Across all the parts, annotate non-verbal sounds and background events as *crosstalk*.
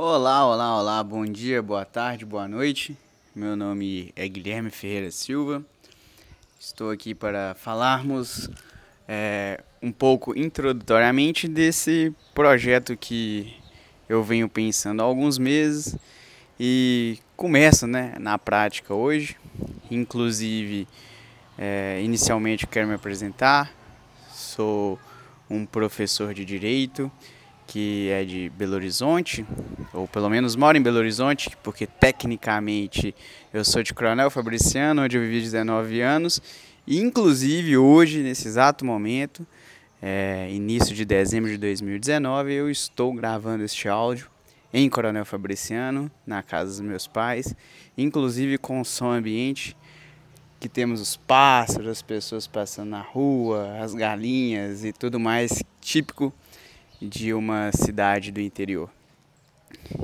Olá, olá, olá, bom dia, boa tarde, boa noite. Meu nome é Guilherme Ferreira Silva. Estou aqui para falarmos é, um pouco introdutoriamente desse projeto que eu venho pensando há alguns meses e começa né, na prática hoje. Inclusive, é, inicialmente quero me apresentar. Sou um professor de direito que é de Belo Horizonte, ou pelo menos mora em Belo Horizonte, porque tecnicamente eu sou de Coronel Fabriciano, onde eu vivi 19 anos, e inclusive hoje, nesse exato momento, é, início de dezembro de 2019, eu estou gravando este áudio em Coronel Fabriciano, na casa dos meus pais, inclusive com som ambiente, que temos os pássaros, as pessoas passando na rua, as galinhas e tudo mais típico de uma cidade do interior.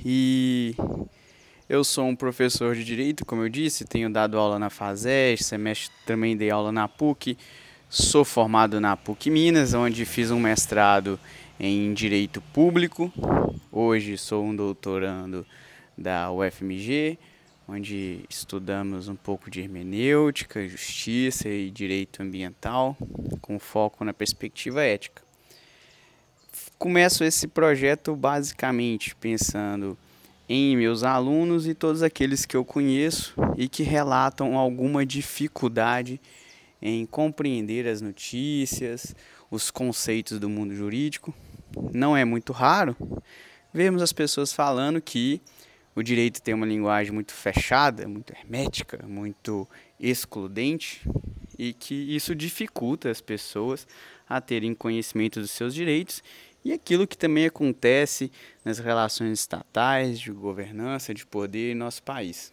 E eu sou um professor de direito, como eu disse, tenho dado aula na FASES, semestre também dei aula na PUC. Sou formado na PUC Minas, onde fiz um mestrado em direito público. Hoje sou um doutorando da UFMG, onde estudamos um pouco de hermenêutica, justiça e direito ambiental, com foco na perspectiva ética começo esse projeto basicamente pensando em meus alunos e todos aqueles que eu conheço e que relatam alguma dificuldade em compreender as notícias, os conceitos do mundo jurídico. Não é muito raro vermos as pessoas falando que o direito tem uma linguagem muito fechada, muito hermética, muito excludente e que isso dificulta as pessoas a terem conhecimento dos seus direitos e aquilo que também acontece nas relações estatais, de governança, de poder em nosso país.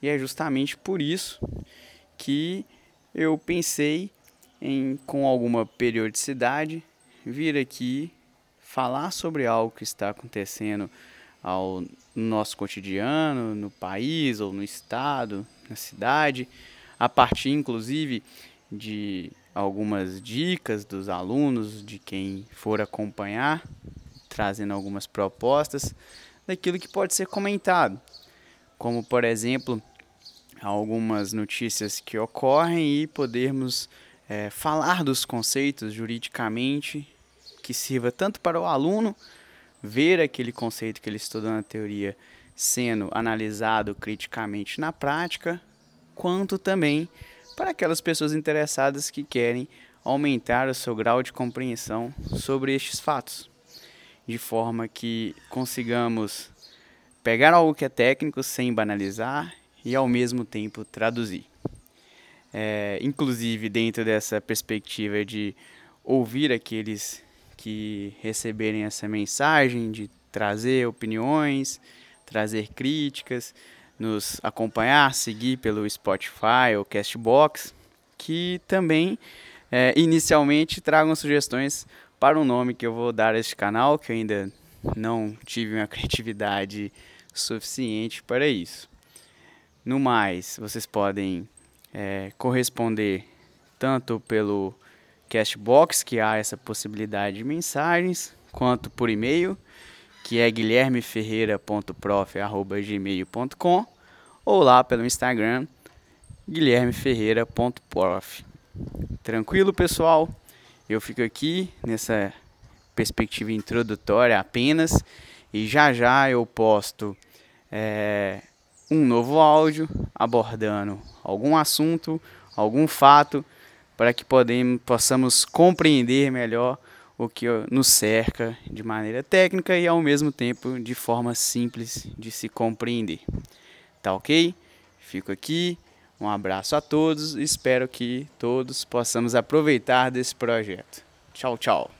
E é justamente por isso que eu pensei em, com alguma periodicidade, vir aqui falar sobre algo que está acontecendo ao no nosso cotidiano, no país ou no estado, na cidade, a partir inclusive de algumas dicas dos alunos, de quem for acompanhar, trazendo algumas propostas daquilo que pode ser comentado, como por exemplo algumas notícias que ocorrem e podermos é, falar dos conceitos juridicamente que sirva tanto para o aluno ver aquele conceito que ele estudou na teoria sendo analisado criticamente na prática, quanto também para aquelas pessoas interessadas que querem aumentar o seu grau de compreensão sobre estes fatos, de forma que consigamos pegar algo que é técnico sem banalizar e ao mesmo tempo traduzir. É, inclusive dentro dessa perspectiva de ouvir aqueles que receberem essa mensagem, de trazer opiniões, trazer críticas, nos acompanhar, seguir pelo Spotify ou Castbox, que também é, inicialmente tragam sugestões para o um nome que eu vou dar a este canal, que eu ainda não tive uma *laughs* criatividade suficiente para isso. No mais, vocês podem é, corresponder tanto pelo Castbox, que há essa possibilidade de mensagens, quanto por e-mail que é guilhermeferreira.prof.gmail.com ou lá pelo Instagram guilhermeferreira.prof. Tranquilo, pessoal? Eu fico aqui nessa perspectiva introdutória apenas e já já eu posto é, um novo áudio abordando algum assunto, algum fato, para que podemos, possamos compreender melhor o que nos cerca de maneira técnica e ao mesmo tempo de forma simples de se compreender. Tá ok? Fico aqui. Um abraço a todos. Espero que todos possamos aproveitar desse projeto. Tchau, tchau.